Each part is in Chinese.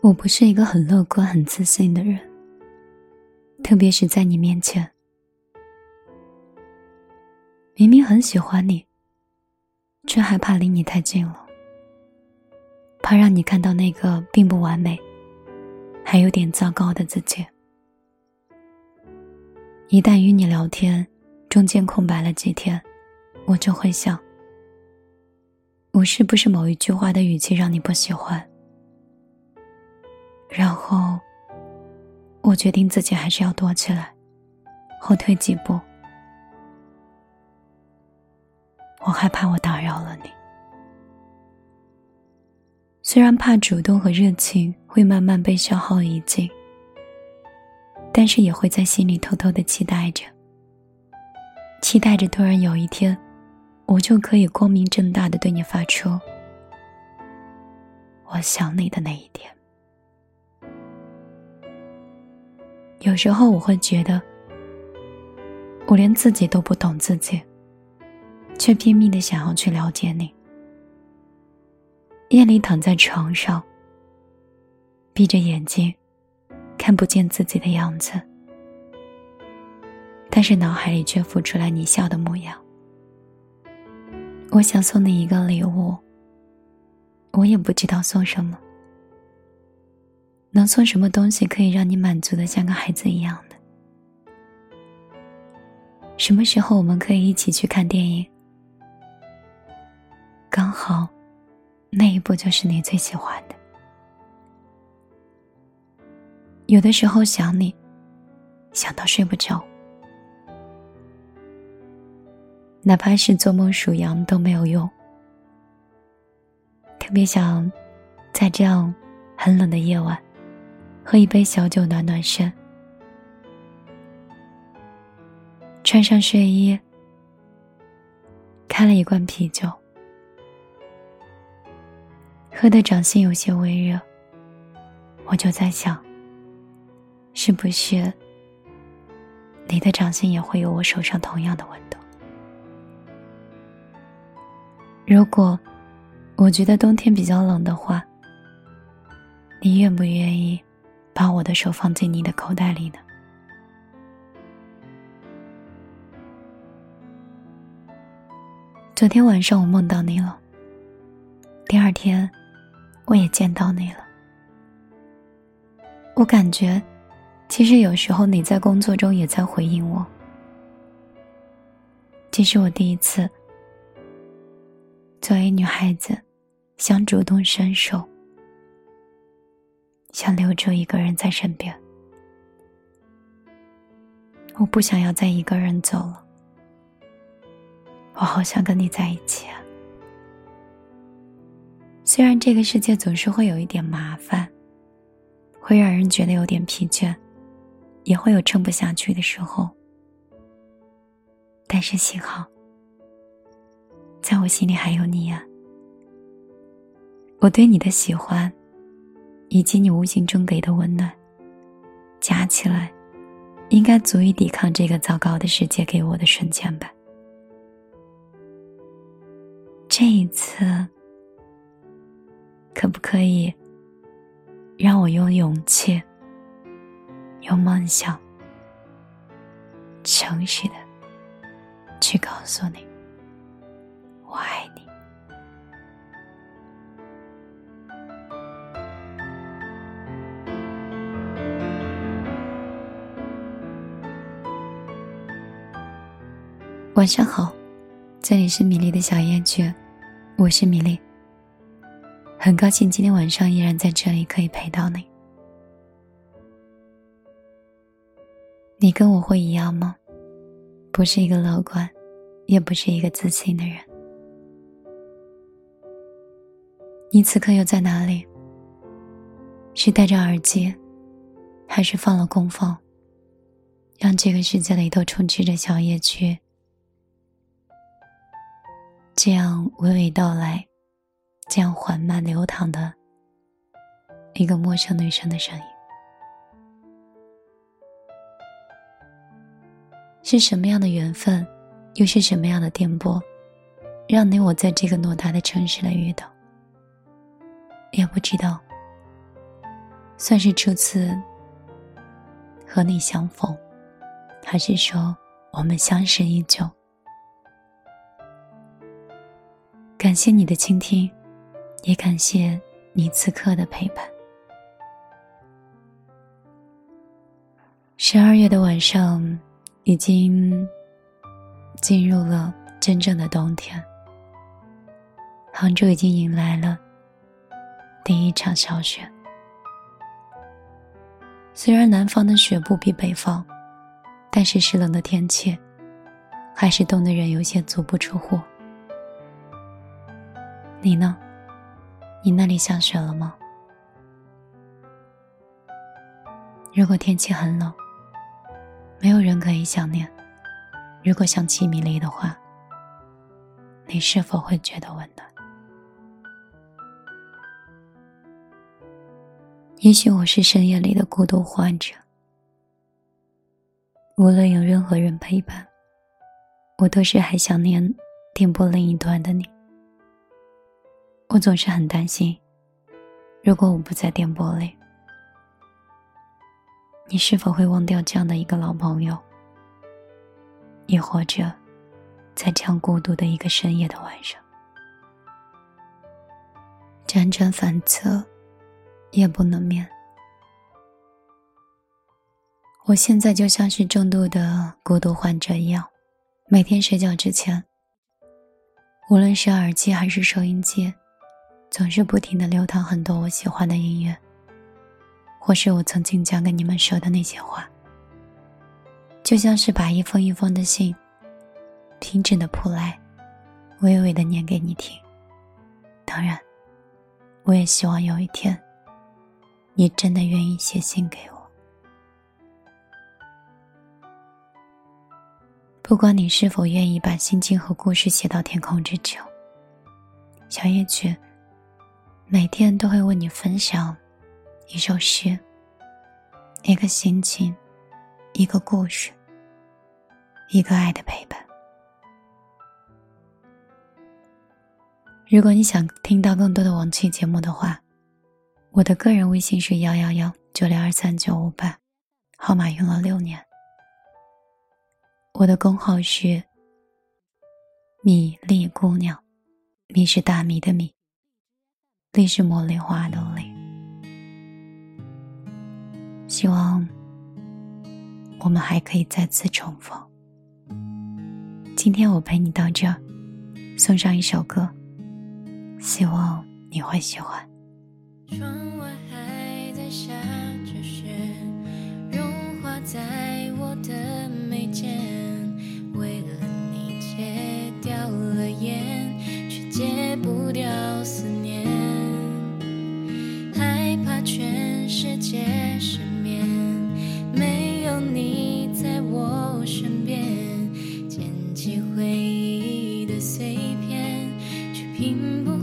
我不是一个很乐观、很自信的人，特别是在你面前。明明很喜欢你，却害怕离你太近了，怕让你看到那个并不完美、还有点糟糕的自己。一旦与你聊天，中间空白了几天，我就会想：我是不是某一句话的语气让你不喜欢？然后，我决定自己还是要躲起来，后退几步。我害怕我打扰了你。虽然怕主动和热情会慢慢被消耗殆尽，但是也会在心里偷偷的期待着，期待着突然有一天，我就可以光明正大的对你发出“我想你”的那一天。有时候我会觉得，我连自己都不懂自己，却拼命的想要去了解你。夜里躺在床上，闭着眼睛，看不见自己的样子，但是脑海里却浮出来你笑的模样。我想送你一个礼物，我也不知道送什么。能送什么东西可以让你满足的像个孩子一样的？什么时候我们可以一起去看电影？刚好，那一部就是你最喜欢的。有的时候想你，想到睡不着，哪怕是做梦数羊都没有用。特别想，在这样很冷的夜晚。喝一杯小酒暖暖身，穿上睡衣，开了一罐啤酒，喝的掌心有些微热。我就在想，是不是你的掌心也会有我手上同样的温度？如果我觉得冬天比较冷的话，你愿不愿意？把我的手放进你的口袋里呢。昨天晚上我梦到你了。第二天，我也见到你了。我感觉，其实有时候你在工作中也在回应我。这是我第一次，作为女孩子，想主动伸手。想留住一个人在身边，我不想要再一个人走了。我好想跟你在一起啊！虽然这个世界总是会有一点麻烦，会让人觉得有点疲倦，也会有撑不下去的时候，但是幸好，在我心里还有你呀。我对你的喜欢。以及你无形中给的温暖，加起来，应该足以抵抗这个糟糕的世界给我的瞬间吧。这一次，可不可以让我用勇气、用梦想、诚实的去告诉你，晚上好，这里是米粒的小夜曲，我是米粒。很高兴今天晚上依然在这里可以陪到你。你跟我会一样吗？不是一个乐观，也不是一个自信的人。你此刻又在哪里？是戴着耳机，还是放了功放，让这个世界里都充斥着小夜曲？这样娓娓道来，这样缓慢流淌的一个陌生女生的声音，是什么样的缘分，又是什么样的颠簸，让你我在这个偌大的城市里遇到？也不知道，算是初次和你相逢，还是说我们相识已久？感谢你的倾听，也感谢你此刻的陪伴。十二月的晚上，已经进入了真正的冬天。杭州已经迎来了第一场小雪。虽然南方的雪不比北方，但是湿冷的天气，还是冻得人有些足不出户。你呢？你那里下雪了吗？如果天气很冷，没有人可以想念。如果想起米粒的话，你是否会觉得温暖？也许我是深夜里的孤独患者，无论有任何人陪伴，我都是还想念电波另一端的你。我总是很担心，如果我不在电波里，你是否会忘掉这样的一个老朋友？亦或者，在这样孤独的一个深夜的晚上，辗转反侧，夜不能眠。我现在就像是重度的孤独患者一样，每天睡觉之前，无论是耳机还是收音机。总是不停的流淌很多我喜欢的音乐，或是我曾经讲给你们说的那些话，就像是把一封一封的信，平整的铺来，娓娓的念给你听。当然，我也希望有一天，你真的愿意写信给我。不管你是否愿意把心情和故事写到天空之城，小夜曲。每天都会为你分享一首诗、一个心情、一个故事、一个爱的陪伴。如果你想听到更多的往期节目的话，我的个人微信是幺幺幺九零二三九五八，号码用了六年。我的工号是米粒姑娘，米是大米的米。你是茉莉花的泪。希望我们还可以再次重逢。今天我陪你到这，送上一首歌，希望你会喜欢。窗外还在下着雪，碎片，却拼不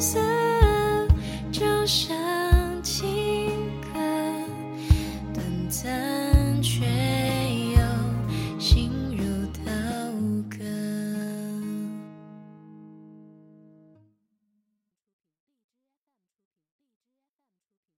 苦涩，就像。